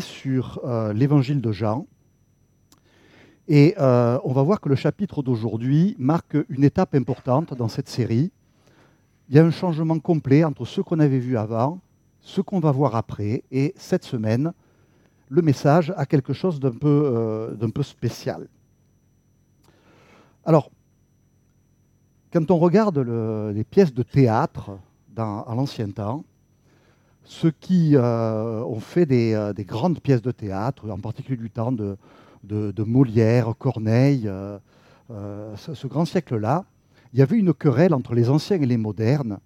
sur euh, l'évangile de Jean. Et euh, on va voir que le chapitre d'aujourd'hui marque une étape importante dans cette série. Il y a un changement complet entre ce qu'on avait vu avant, ce qu'on va voir après. Et cette semaine, le message a quelque chose d'un peu, euh, spécial. Alors, quand on regarde le- les pièces de théâtre à l'ancien temps, ceux qui euh, ont fait des, euh, des grandes pièces de théâtre, en particulier du temps de, Molière, Corneille, euh, ce, grand siècle-là, il y avait une querelle entre les anciens et les modernes,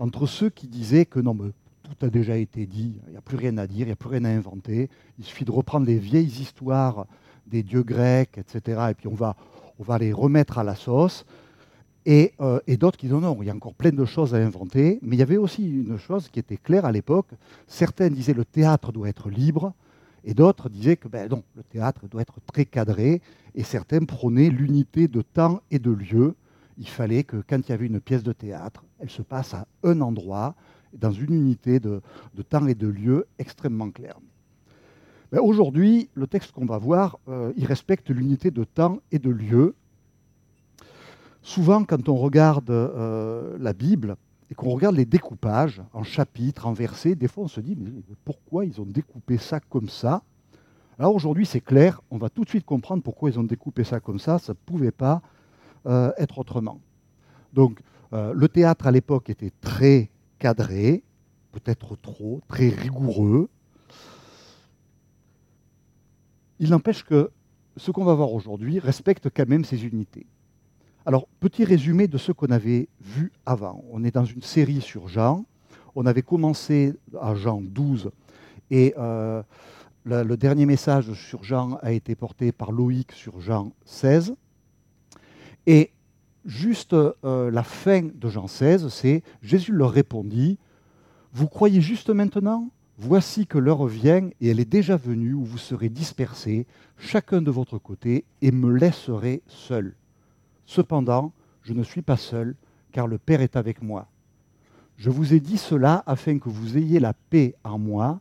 entre ceux qui disaient que non, mais tout a déjà été dit, il n'y a plus rien à dire, il n'y a plus rien à inventer, il suffit de reprendre les vieilles histoires des dieux grecs, etc., et puis on va les remettre à la sauce. Et, euh, et d'autres qui disent non, il y a encore plein de choses à inventer. Mais il y avait aussi une chose qui était claire à l'époque. Certains disaient le théâtre doit être libre, et d'autres disaient que ben non, le théâtre doit être très cadré. Et certains prônaient l'unité de temps et de lieu. Il fallait que quand il y avait une pièce de théâtre, elle se passe à un endroit, dans une unité de, de temps et de lieu extrêmement claire. Ben, Aujourd'hui, le texte qu'on va voir, euh, il respecte l'unité de temps et de lieu, souvent, quand on regarde euh, la Bible et qu'on regarde les découpages en chapitres, en versets, des fois on se dit mais pourquoi ils ont découpé ça comme ça? Alors aujourd'hui, c'est clair, on va tout de suite comprendre pourquoi ils ont découpé ça comme ça, ça ne pouvait pas euh, être autrement. Donc, euh, le théâtre à l'époque était très cadré, peut-être trop, très rigoureux. Il n'empêche que ce qu'on va voir aujourd'hui respecte quand même ces unités. Alors, petit résumé de ce qu'on avait vu avant. On est dans une série sur Jean. On avait commencé à Jean 12 et euh, le, dernier message sur Jean a été porté par Loïc sur Jean 16. Et juste euh, la fin de Jean 16, c'est Jésus leur répondit, Vous croyez juste maintenant? Voici que l'heure vient et elle est déjà venue où vous serez dispersés, chacun de votre côté, et me laisserez seul. Cependant, je ne suis pas seul, car le Père est avec moi. Je vous ai dit cela afin que vous ayez la paix en moi.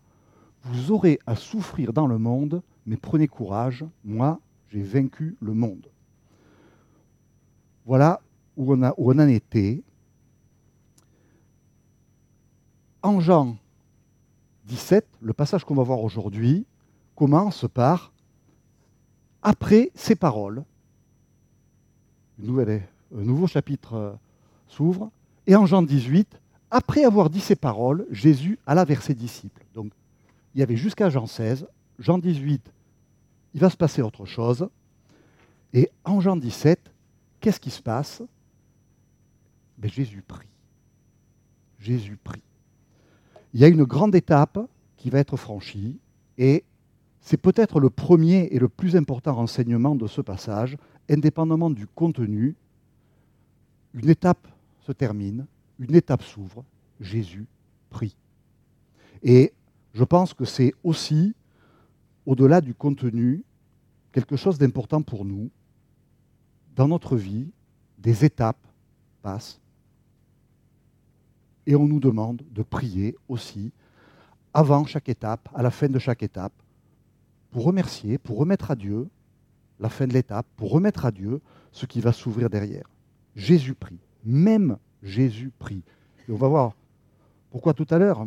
Vous aurez à souffrir dans le monde, mais prenez courage, moi j'ai vaincu le monde. Voilà où on, en était. En Jean 17, le passage qu'on va voir aujourd'hui commence par Après ces paroles, un nouveau chapitre euh, s'ouvre, et en Jean 18, après avoir dit ces paroles, Jésus alla vers ses disciples. Donc, il y avait jusqu'à Jean 16, Jean 18, il va se passer autre chose, et en Jean 17, qu'est-ce qui se passe? Ben, Jésus prie. Jésus prie. Il y a une grande étape qui va être franchie, et c'est peut-être le premier et le plus important renseignement de ce passage, indépendamment du contenu, une étape se termine, une étape s'ouvre, Jésus prie. Et je pense que c'est aussi, au-delà du contenu, quelque chose d'important pour nous. Dans notre vie, des étapes passent et on nous demande de prier aussi avant chaque étape, à la fin de chaque étape, pour remercier, pour remettre à Dieu la fin de l'étape, pour remettre à Dieu ce qui va s'ouvrir derrière. Jésus prie, même Jésus prie. Et on va voir pourquoi tout à l'heure,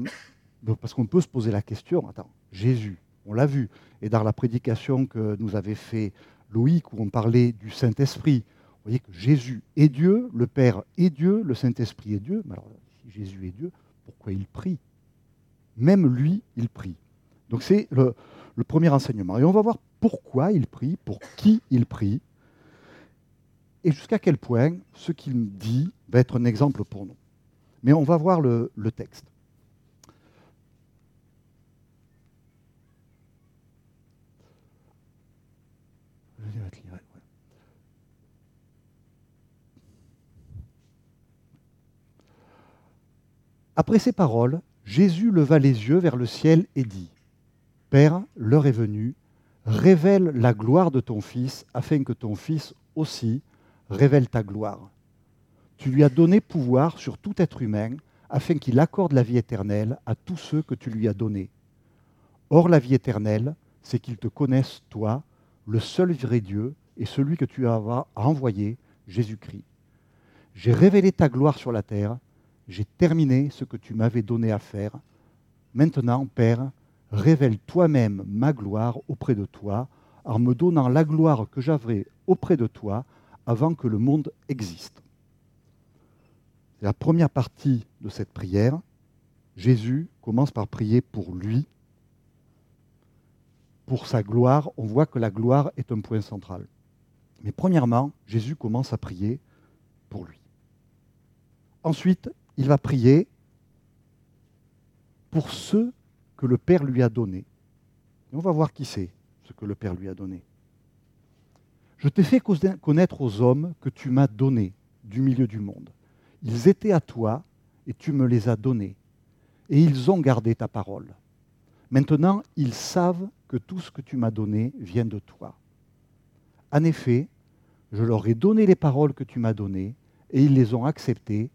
parce qu'on peut se poser la question, attends, Jésus, on l'a vu, et dans la prédication que nous avait fait Loïc, où on parlait du Saint-Esprit, vous voyez que Jésus est Dieu, le Père est Dieu, le Saint-Esprit est Dieu, mais alors si Jésus est Dieu, pourquoi il prie? Même lui, il prie. Donc c'est le, le premier enseignement. Et on va voir pourquoi il prie, pour qui il prie, et jusqu'à quel point ce qu'il dit va être un exemple pour nous. Mais on va voir le, texte. Après ces paroles, Jésus leva les yeux vers le ciel et dit, Père, l'heure est venue, révèle la gloire de ton Fils, afin que ton Fils aussi révèle ta gloire. Tu lui as donné pouvoir sur tout être humain, afin qu'il accorde la vie éternelle à tous ceux que tu lui as donnés. Or, la vie éternelle, c'est qu'ils te connaissent, toi, le seul vrai Dieu, et celui que tu as envoyé, Jésus-Christ. J'ai révélé ta gloire sur la terre, j'ai terminé ce que tu m'avais donné à faire. Maintenant, Père, révèle toi-même ma gloire auprès de toi, en me donnant la gloire que j'avais auprès de toi avant que le monde existe. C'est la première partie de cette prière. Jésus commence par prier pour lui, pour sa gloire. On voit que la gloire est un point central. Mais premièrement, Jésus commence à prier pour lui. Ensuite, il va prier pour ceux que le Père lui a donnés. on va voir qui c'est, ce que le Père lui a donné. Je t'ai fait connaître aux hommes que tu m'as donnés du milieu du monde. Ils étaient à toi et tu me les as donnés. Et ils ont gardé ta parole. Maintenant, ils savent que tout ce que tu m'as donné vient de toi. En effet, je leur ai donné les paroles que tu m'as données, et ils les ont acceptées,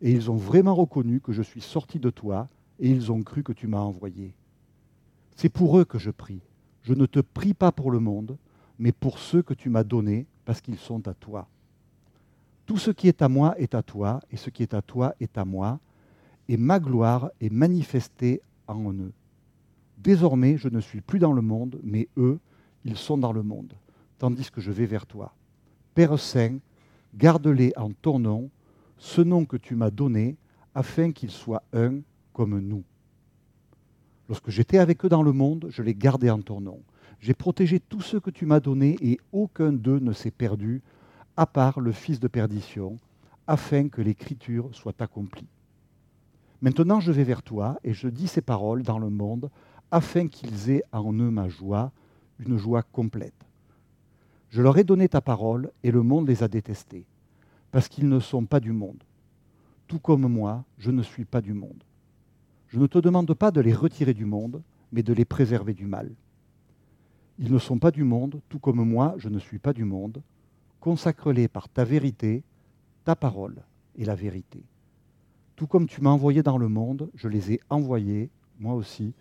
et ils ont vraiment reconnu que je suis sorti de toi, et ils ont cru que tu m'as envoyé. C'est pour eux que je prie. Je ne te prie pas pour le monde, mais pour ceux que tu m'as donnés, parce qu'ils sont à toi. Tout ce qui est à moi est à toi, et ce qui est à toi est à moi, et ma gloire est manifestée en eux. Désormais, je ne suis plus dans le monde, mais eux, ils sont dans le monde, tandis que je vais vers toi. Père Saint, garde-les en ton nom, ce nom que tu m'as donné, afin qu'ils soient un nous. Lorsque j'étais avec eux dans le monde, je les gardais en ton nom. J'ai protégé tous ceux que tu m'as donnés et aucun d'eux ne s'est perdu, à part le fils de perdition, afin que l'écriture soit accomplie. Maintenant je vais vers toi et je dis ces paroles dans le monde, afin qu'ils aient en eux ma joie, une joie complète. Je leur ai donné ta parole et le monde les a détestés, parce qu'ils ne sont pas du monde. Tout comme moi, je ne suis pas du monde. Je ne te demande pas de les retirer du monde, mais de les préserver du mal. Ils ne sont pas du monde, tout comme moi, je ne suis pas du monde. Consacre-les par ta vérité, ta parole et la vérité. Tout comme tu m'as envoyé dans le monde, je les ai envoyés, moi aussi,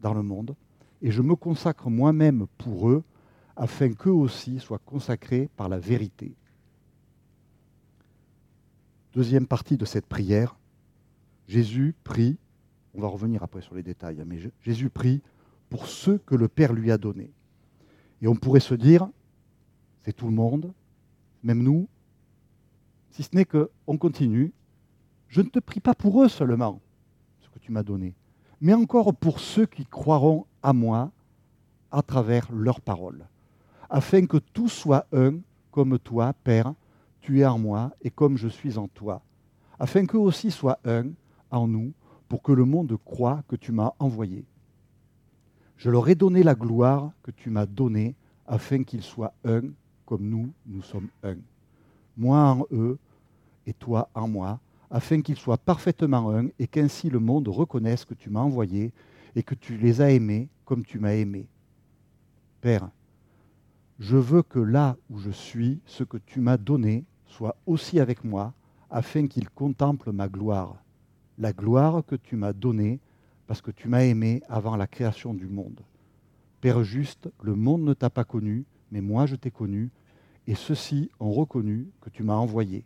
dans le monde, et je me consacre moi-même pour eux, afin qu'eux aussi soient consacrés par la vérité. Deuxième partie de cette prière, Jésus prie on va revenir après sur les détails, mais Jésus prie pour ceux que le Père lui a donnés. Et on pourrait se dire, c'est tout le monde, même nous, si ce n'est qu'on continue, je ne te prie pas pour eux seulement, ce que tu m'as donné, mais encore pour ceux qui croiront à moi à travers leurs paroles, afin que tout soit un, comme toi, Père, tu es en moi, et comme je suis en toi, afin qu'eux aussi soient un en nous, pour que le monde croie que tu m'as envoyé. Je leur ai donné la gloire que tu m'as donnée, afin qu'ils soient un comme nous, nous sommes un. Moi en eux et toi en moi, afin qu'ils soient parfaitement un, et qu'ainsi le monde reconnaisse que tu m'as envoyé et que tu les as aimés comme tu m'as aimé. Père, je veux que là où je suis, ce que tu m'as donné soit aussi avec moi, afin qu'ils contemplent ma gloire la gloire que tu m'as donnée parce que tu m'as aimé avant la création du monde. Père juste, le monde ne t'a pas connu, mais moi je t'ai connu, et ceux-ci ont reconnu que tu m'as envoyé.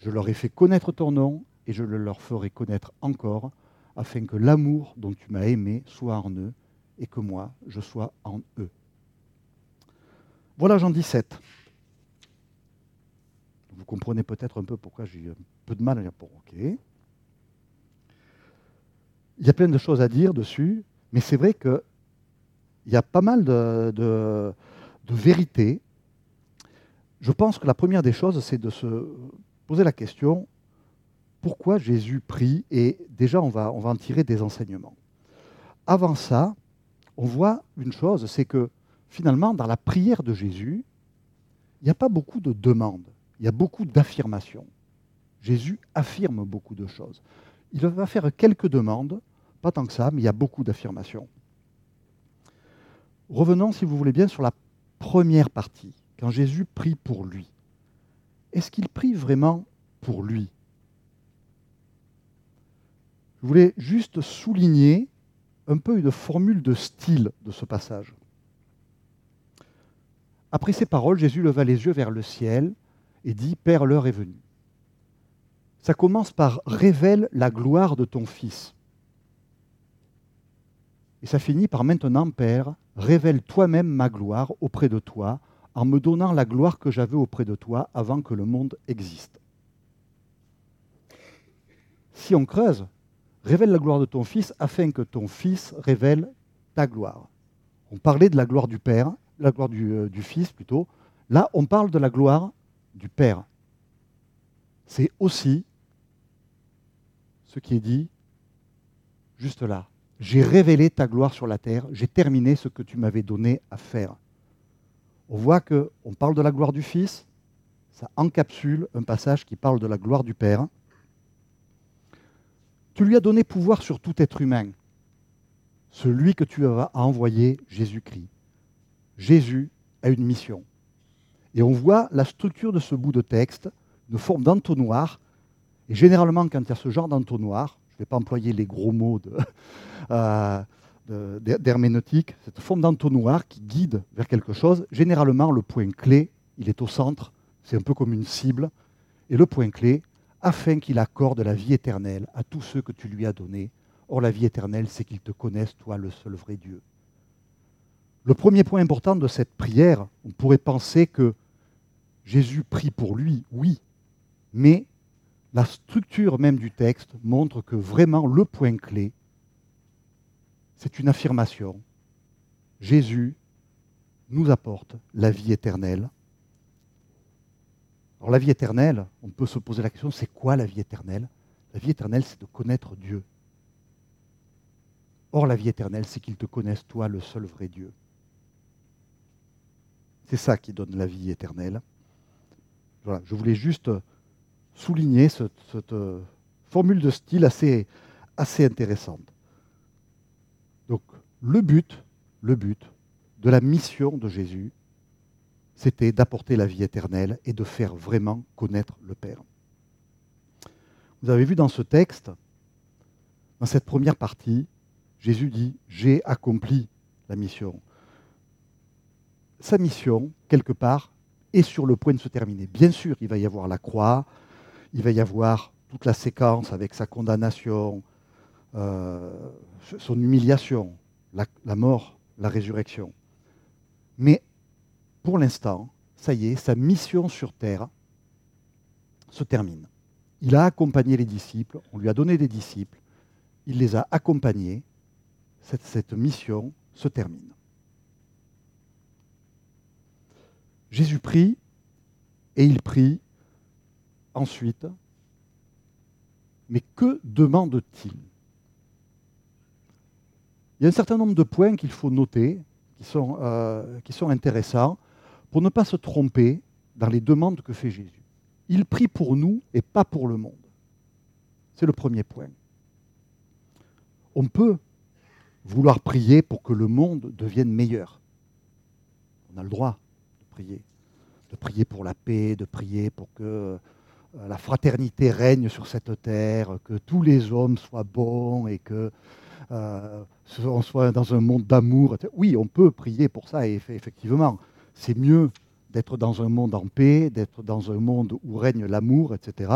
Je leur ai fait connaître ton nom, et je le leur ferai connaître encore, afin que l'amour dont tu m'as aimé soit en eux, et que moi je sois en eux. Voilà Jean 17. Vous comprenez peut-être un peu pourquoi j'ai un peu de mal à dire, pour ok, il y a plein de choses à dire dessus, mais c'est vrai qu'il y a pas mal de, vérités. Je pense que la première des choses, c'est de se poser la question pourquoi Jésus prie Et déjà, on va en tirer des enseignements. Avant ça, on voit une chose, c'est que finalement, dans la prière de Jésus, il n'y a pas beaucoup de demandes, il y a beaucoup d'affirmations. Jésus affirme beaucoup de choses il va faire quelques demandes, pas tant que ça, mais il y a beaucoup d'affirmations. Revenons, si vous voulez bien, sur la première partie, quand Jésus prie pour lui. Est-ce qu'il prie vraiment pour lui? Je voulais juste souligner un peu une formule de style de ce passage. Après ces paroles, Jésus leva les yeux vers le ciel et dit, Père, l'heure est venue. Ça commence par révèle la gloire de ton Fils. Et ça finit par maintenant, Père, révèle toi-même ma gloire auprès de toi, en me donnant la gloire que j'avais auprès de toi avant que le monde existe. Si on creuse, révèle la gloire de ton Fils afin que ton Fils révèle ta gloire. On parlait de la gloire du Père, la gloire du, euh, du Fils plutôt. Là, on parle de la gloire du Père. C'est aussi ce qui est dit juste là. J'ai révélé ta gloire sur la terre, j'ai terminé ce que tu m'avais donné à faire. On voit que on parle de la gloire du Fils, ça encapsule un passage qui parle de la gloire du Père. Tu lui as donné pouvoir sur tout être humain, celui que tu as envoyé, Jésus-Christ. Jésus a une mission. Et on voit la structure de ce bout de texte, une forme d'entonnoir. Et généralement, quand il y a ce genre d'entonnoir, je ne vais pas employer les gros mots euh, d'herméneutique, cette forme d'entonnoir qui guide vers quelque chose, généralement le point clé, il est au centre, c'est un peu comme une cible, et le point clé, afin qu'il accorde la vie éternelle à tous ceux que tu lui as donnés. Or, la vie éternelle, c'est qu'ils te connaissent, toi, le seul vrai Dieu. Le premier point important de cette prière, on pourrait penser que Jésus prie pour lui, oui, mais la structure même du texte montre que vraiment le point clé, c'est une affirmation. Jésus nous apporte la vie éternelle alors la vie éternelle, on peut se poser la question, c'est quoi la vie éternelle? La vie éternelle, c'est de connaître Dieu. Or, la vie éternelle, c'est qu'ils te connaissent, toi, le seul vrai Dieu. C'est ça qui donne la vie éternelle. Voilà, je voulais juste souligner cette, euh, formule de style assez, assez intéressante. Donc, le but, le but de la mission de Jésus, c'était d'apporter la vie éternelle et de faire vraiment connaître le Père. Vous avez vu dans ce texte, dans cette première partie, Jésus dit, j'ai accompli la mission. Sa mission, quelque part, est sur le point de se terminer. Bien sûr, il va y avoir la croix, il va y avoir toute la séquence avec sa condamnation, euh, son humiliation, la, la mort, la résurrection. Mais pour l'instant, ça y est, sa mission sur terre se termine. Il a accompagné les disciples, on lui a donné des disciples, il les a accompagnés, cette, mission se termine. Jésus prie et il prie ensuite, mais que demande-t-il? Il y a un certain nombre de points qu'il faut noter, qui sont, euh, qui sont intéressants pour ne pas se tromper dans les demandes que fait Jésus. Il prie pour nous et pas pour le monde. C'est le premier point. On peut vouloir prier pour que le monde devienne meilleur. On a le droit de prier. De prier pour la paix, de prier pour que la fraternité règne sur cette terre, que tous les hommes soient bons et que euh, on soit dans un monde d'amour. Oui, on peut prier pour ça, effectivement c'est mieux d'être dans un monde en paix, d'être dans un monde où règne l'amour, etc.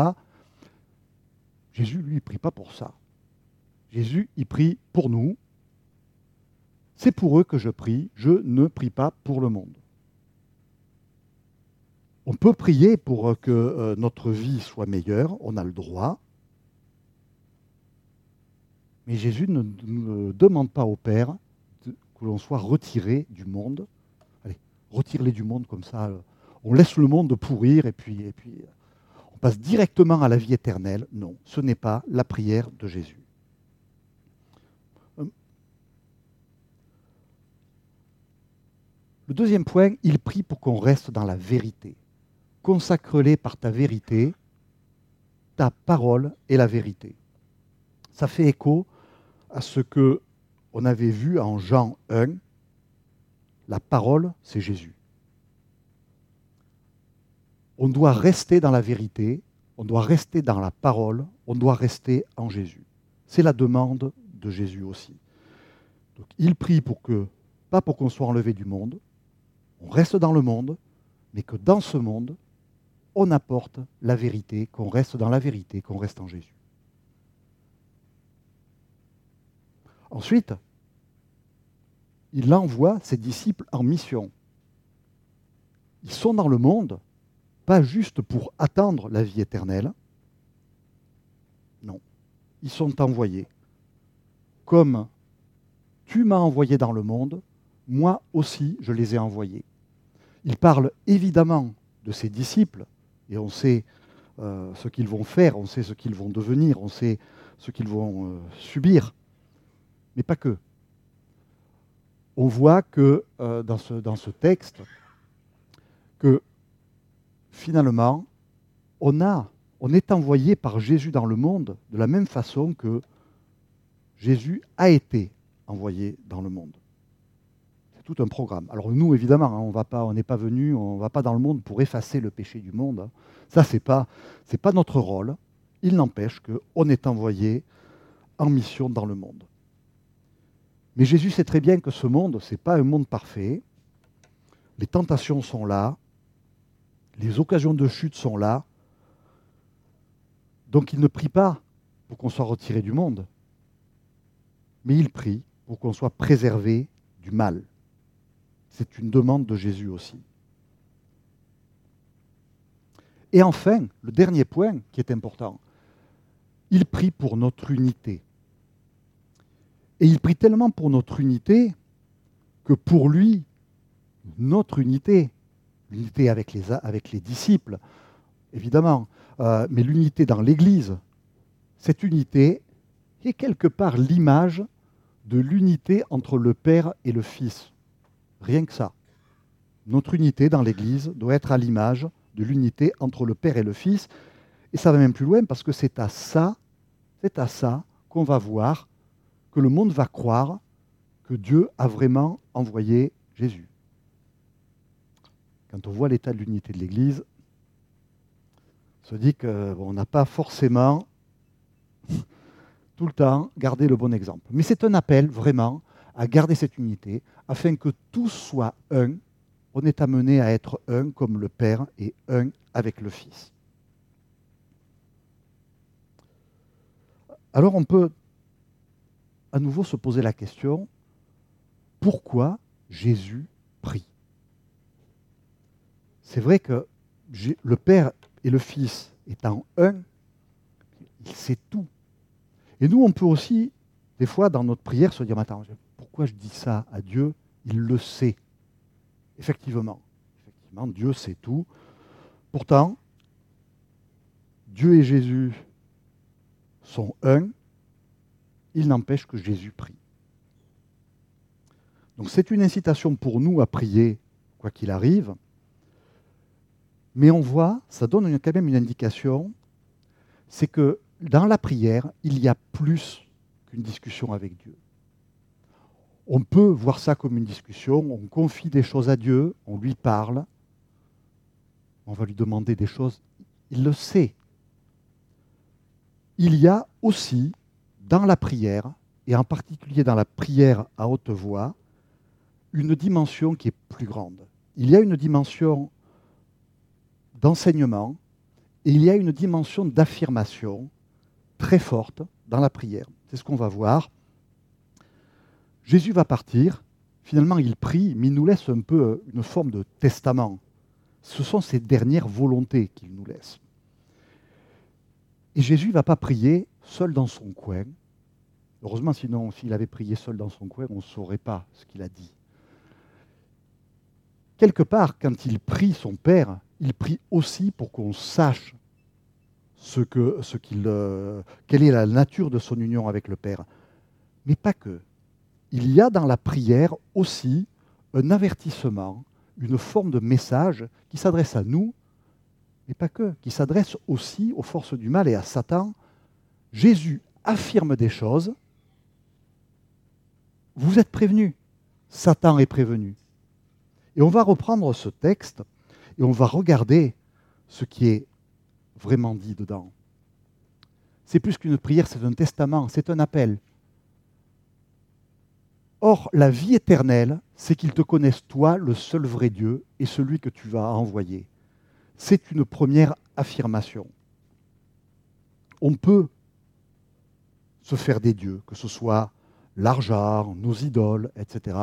Jésus, lui, il prie pas pour ça. Jésus, il prie pour nous. C'est pour eux que je prie, je ne prie pas pour le monde. On peut prier pour que euh, notre vie soit meilleure, on a le droit. Mais Jésus ne, demande pas au Père que l'on soit retiré du monde retire-les du monde comme ça. Euh, on laisse le monde pourrir et puis, euh, on passe directement à la vie éternelle. Non, ce n'est pas la prière de Jésus. Euh, le deuxième point, il prie pour qu'on reste dans la vérité. Consacre-les par ta vérité, ta parole est la vérité. Ça fait écho à ce que on avait vu en Jean 1, la parole, c'est Jésus. On doit rester dans la vérité, on doit rester dans la parole, on doit rester en Jésus. C'est la demande de Jésus aussi. Il prie pour que, pas pour qu'on soit enlevé du monde, on reste dans le monde, mais que dans ce monde, on apporte la vérité, qu'on reste dans la vérité, qu'on reste en Jésus. Ensuite, il envoie ses disciples en mission. Ils sont dans le monde, pas juste pour attendre la vie éternelle. Non, ils sont envoyés. Comme tu m'as envoyé dans le monde, moi aussi je les ai envoyés. Il parle évidemment de ses disciples, et on sait euh, ce qu'ils vont faire, on sait ce qu'ils vont devenir, on sait ce qu'ils vont euh, subir, mais pas que. On voit que euh, dans, ce, texte, que finalement, on est envoyé par Jésus dans le monde de la même façon que Jésus a été envoyé dans le monde. C'est tout un programme. Alors nous, évidemment, hein, on n'est pas venu, on va pas dans le monde pour effacer le péché du monde. Hein. Ça, ce n'est pas, pas notre rôle. Il n'empêche qu'on est envoyé en mission dans le monde. Mais Jésus sait très bien que ce monde, ce n'est pas un monde parfait. Les tentations sont là, les occasions de chute sont là. Donc il ne prie pas pour qu'on soit retiré du monde, mais il prie pour qu'on soit préservé du mal. C'est une demande de Jésus aussi. Et enfin, le dernier point qui est important, il prie pour notre unité. Et il prie tellement pour notre unité que pour lui, notre unité, l'unité avec les, disciples, évidemment, euh, mais l'unité dans l'Église, cette unité est quelque part l'image de l'unité entre le Père et le Fils. Rien que ça. Notre unité dans l'Église doit être à l'image de l'unité entre le Père et le Fils. Et ça va même plus loin parce que c'est à ça, c'est à ça qu'on va voir que le monde va croire que Dieu a vraiment envoyé Jésus. Quand on voit l'état de l'unité de l'Église, on se dit qu'on n'a pas forcément tout le temps gardé le bon exemple. Mais c'est un appel vraiment à garder cette unité afin que tous soient un. On est amené à être un comme le Père est un avec le Fils. Alors on peut à nouveau se poser la question, pourquoi Jésus prie? C'est vrai que le Père et le Fils étant un, il sait tout. Et nous, on peut aussi, des fois, dans notre prière, se dire, attends, pourquoi je dis ça à Dieu? Il le sait. Effectivement, Dieu sait tout. Pourtant, Dieu et Jésus sont un, il n'empêche que Jésus prie. Donc c'est une incitation pour nous à prier, quoi qu'il arrive. Mais on voit, ça donne quand même une indication, c'est que dans la prière, il y a plus qu'une discussion avec Dieu. On peut voir ça comme une discussion, on confie des choses à Dieu, on lui parle, on va lui demander des choses, il le sait. Il y a aussi dans la prière, et en particulier dans la prière à haute voix, une dimension qui est plus grande. Il y a une dimension d'enseignement et il y a une dimension d'affirmation très forte dans la prière. C'est ce qu'on va voir. Jésus va partir, finalement il prie, mais il nous laisse un peu une forme de testament. Ce sont ses dernières volontés qu'il nous laisse. Et Jésus ne va pas prier seul dans son coin, Heureusement, sinon, s'il avait prié seul dans son coin, on ne saurait pas ce qu'il a dit. Quelque part, quand il prie son Père, il prie aussi pour qu'on sache ce que, ce qu'il, euh, quelle est la nature de son union avec le Père. Mais pas que. Il y a dans la prière aussi un avertissement, une forme de message qui s'adresse à nous, mais pas que, qui s'adresse aussi aux forces du mal et à Satan. Jésus affirme des choses vous êtes prévenus. Satan est prévenu. Et on va reprendre ce texte et on va regarder ce qui est vraiment dit dedans. C'est plus qu'une prière, c'est un testament, c'est un appel. Or, la vie éternelle, c'est qu'ils te connaissent, toi, le seul vrai Dieu, et celui que tu vas envoyer. C'est une première affirmation. On peut se faire des dieux, que ce soit l'argent, nos idoles, etc.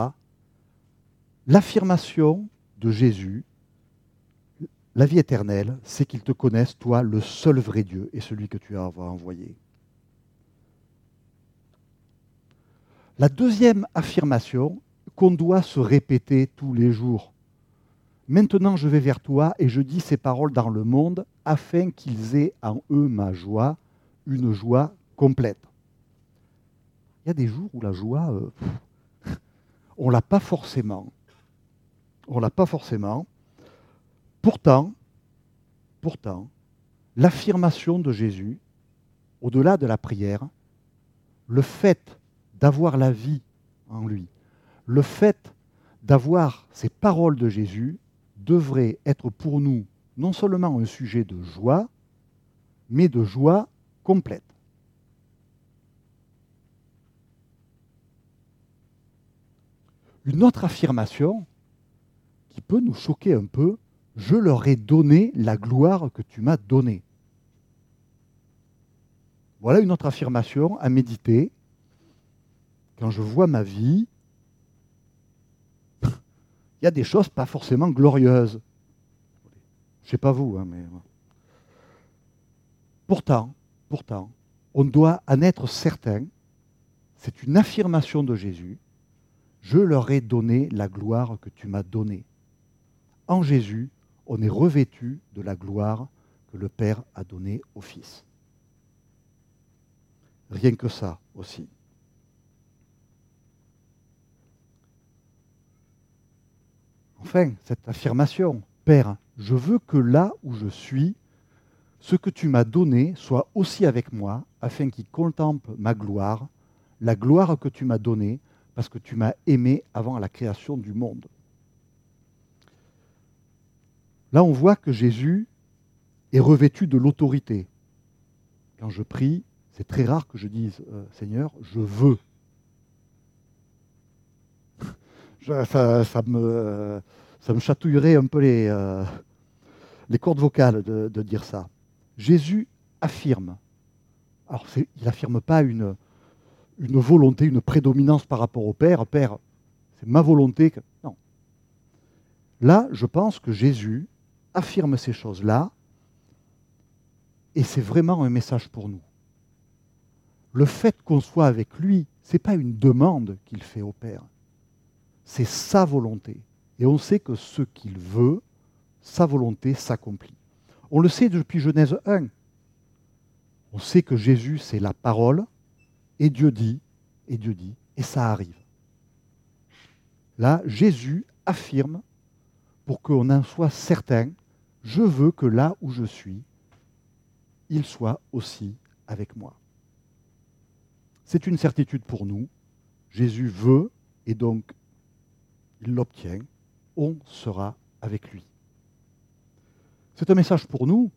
L'affirmation de Jésus, la vie éternelle, c'est qu'ils te connaissent, toi, le seul vrai Dieu, et celui que tu as envoyé. La deuxième affirmation qu'on doit se répéter tous les jours. Maintenant je vais vers toi et je dis ces paroles dans le monde afin qu'ils aient en eux ma joie, une joie complète. Il y a des jours où la joie, euh, on ne l'a pas forcément. On l'a pas forcément. Pourtant, pourtant, l'affirmation de Jésus, au-delà de la prière, le fait d'avoir la vie en lui, le fait d'avoir ces paroles de Jésus devrait être pour nous non seulement un sujet de joie, mais de joie complète. Une autre affirmation qui peut nous choquer un peu, je leur ai donné la gloire que tu m'as donnée. Voilà une autre affirmation à méditer quand je vois ma vie, il y a des choses pas forcément glorieuses. Je ne sais pas vous, hein, mais. Pourtant, pourtant, on doit en être certain, c'est une affirmation de Jésus, je leur ai donné la gloire que tu m'as donnée. En Jésus, on est revêtu de la gloire que le Père a donnée au Fils. Rien que ça aussi. Enfin, cette affirmation, Père, je veux que là où je suis, ce que tu m'as donné soit aussi avec moi, afin qu'il contemple ma gloire, la gloire que tu m'as donnée, parce que tu m'as aimé avant la création du monde. Là, on voit que Jésus est revêtu de l'autorité. Quand je prie, c'est très rare que je dise euh, Seigneur, je veux ça, me, chatouillerait un peu les, euh, cordes vocales de, dire ça. Jésus affirme. Alors, il n'affirme pas une, volonté, une prédominance par rapport au Père. Père, c'est ma volonté. Non. Là, je pense que Jésus affirme ces choses-là, et c'est vraiment un message pour nous. Le fait qu'on soit avec lui, ce n'est pas une demande qu'il fait au Père c'est sa volonté. Et on sait que ce qu'il veut, sa volonté s'accomplit. On le sait depuis Genèse 1. On sait que Jésus, c'est la parole, et Dieu dit, et Dieu dit, et ça arrive. Là, Jésus affirme, pour qu'on en soit certain, je veux que là où je suis, il soit aussi avec moi. C'est une certitude pour nous. Jésus veut, et donc il l'obtient, on sera avec lui. C'est un message pour nous.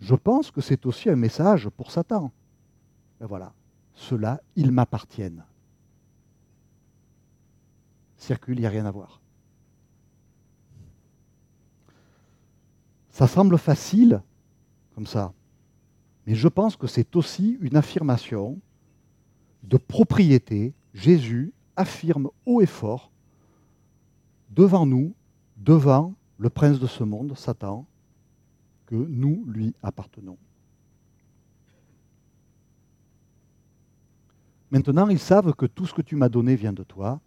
Je pense que c'est aussi un message pour Satan. Ben voilà, ceux-là, ils m'appartiennent. Circule, il n'y a rien à voir. Ça semble facile, comme ça, mais je pense que c'est aussi une affirmation de propriété. Jésus affirme haut et fort devant nous, devant le prince de ce monde, Satan, que nous lui appartenons. Maintenant, ils savent que tout ce que tu m'as donné vient de toi,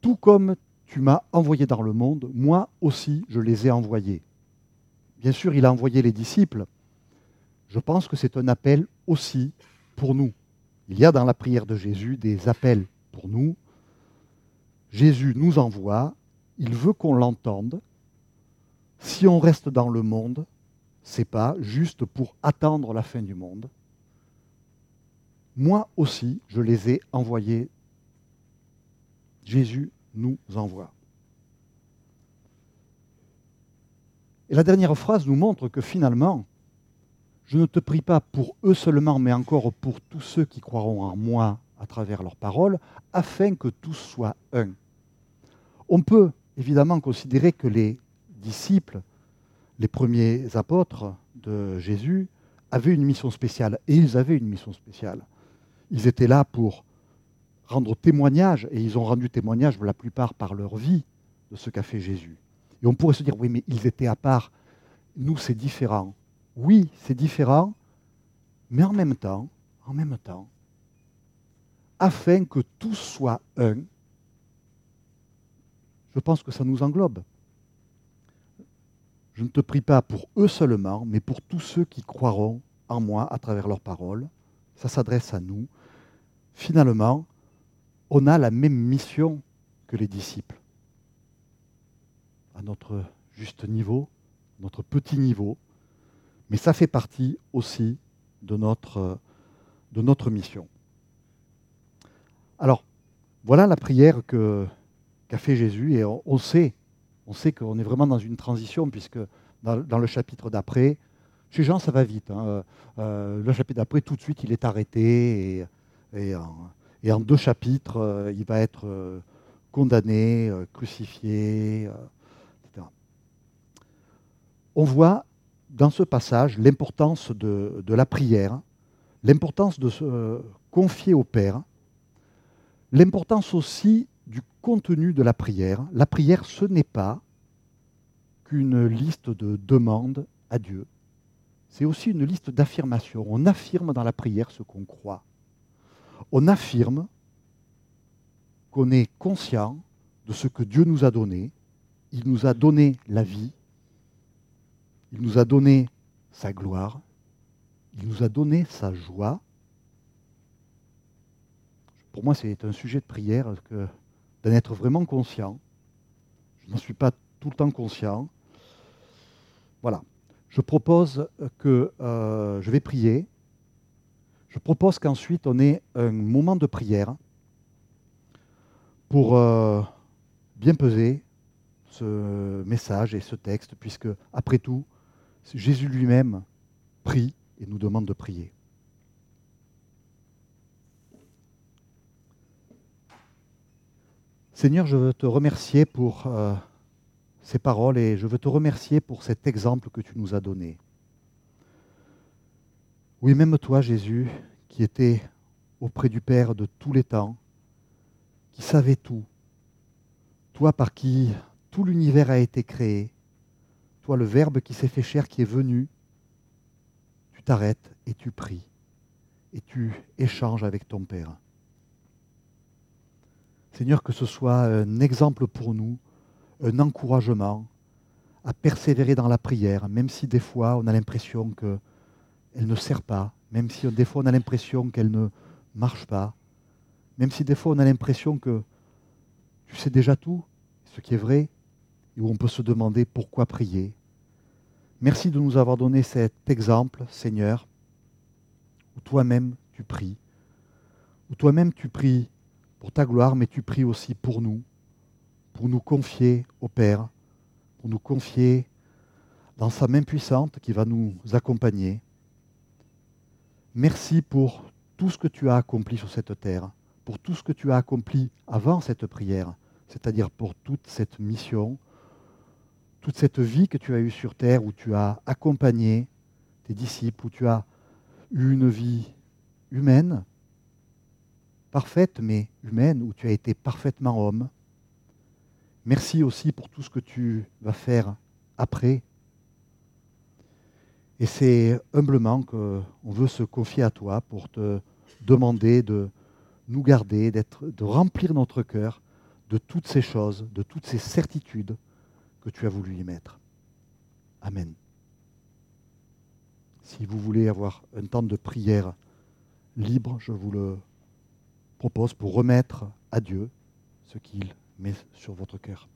tout comme tu m'as envoyé dans le monde, moi aussi je les ai envoyés. Bien sûr, il a envoyé les disciples. Je pense que c'est un appel aussi pour nous. Il y a dans la prière de Jésus des appels nous. Jésus nous envoie, il veut qu'on l'entende. Si on reste dans le monde, c'est pas juste pour attendre la fin du monde. Moi aussi, je les ai envoyés. Jésus nous envoie. Et la dernière phrase nous montre que finalement, je ne te prie pas pour eux seulement, mais encore pour tous ceux qui croiront en moi à travers leurs paroles, afin que tous soient un. On peut évidemment considérer que les disciples, les premiers apôtres de Jésus, avaient une mission spéciale, et ils avaient une mission spéciale. Ils étaient là pour rendre témoignage, et ils ont rendu témoignage la plupart par leur vie de ce qu'a fait Jésus. Et on pourrait se dire, oui, mais ils étaient à part, nous c'est différent. Oui, c'est différent, mais en même temps, en même temps, afin que tout soit un, je pense que ça nous englobe. Je ne te prie pas pour eux seulement, mais pour tous ceux qui croiront en moi à travers leurs paroles. Ça s'adresse à nous. Finalement, on a la même mission que les disciples. À notre juste niveau, notre petit niveau, mais ça fait partie aussi de notre, mission. Alors, voilà la prière qu'a fait Jésus, et on, sait, on sait qu'on est vraiment dans une transition, puisque dans, le chapitre d'après, chez Jean, ça va vite. Hein, euh, le chapitre d'après, tout de suite, il est arrêté, et, en deux chapitres, euh, il va être euh, condamné, euh, crucifié, etc. On voit dans ce passage l'importance de, la prière, l'importance de se confier au Père, l'importance aussi du contenu de la prière. La prière, ce n'est pas qu'une liste de demandes à Dieu. C'est aussi une liste d'affirmations. On affirme dans la prière ce qu'on croit on affirme qu'on est conscient de ce que Dieu nous a donné. Il nous a donné la vie, il nous a donné sa gloire, il nous a donné sa joie. Pour moi, c'est un sujet de prière d'en être vraiment conscient. Je n'en suis pas tout le temps conscient. Voilà. Je propose que euh, je vais prier je propose qu'ensuite on ait un moment de prière pour euh, bien peser ce message et ce texte, puisque, après tout, Jésus lui-même prie et nous demande de prier. Seigneur, je veux te remercier pour euh, ces paroles et je veux te remercier pour cet exemple que tu nous as donné. Oui, même toi, Jésus, qui étais auprès du Père de tous les temps, qui savait tout, toi par qui tout l'univers a été créé, toi le Verbe qui s'est fait chair, qui est venu, tu t'arrêtes et tu pries, et tu échanges avec ton Père. Seigneur, que ce soit un exemple pour nous, un encouragement à persévérer dans la prière, même si des fois on a l'impression que elle ne sert pas, même si des fois on a l'impression qu'elle ne marche pas, même si des fois on a l'impression que tu sais déjà tout, ce qui est vrai, et où on peut se demander pourquoi prier. Merci de nous avoir donné cet exemple, Seigneur, où toi-même tu pries, où toi-même tu pries pour ta gloire, mais tu pries aussi pour nous, pour nous confier au Père, pour nous confier dans sa main puissante qui va nous accompagner. Merci pour tout ce que tu as accompli sur cette terre, pour tout ce que tu as accompli avant cette prière, c'est-à-dire pour toute cette mission, toute cette vie que tu as eue sur terre où tu as accompagné tes disciples, où tu as eu une vie humaine, parfaite mais humaine, où tu as été parfaitement homme. Merci aussi pour tout ce que tu vas faire après et c'est humblement qu'on veut se confier à toi pour te demander de nous garder, de remplir notre cœur de toutes ces choses, de toutes ces certitudes que tu as voulu y mettre. Amen. Si vous voulez avoir un temps de prière libre, je vous le propose pour remettre à Dieu ce qu'il met sur votre cœur.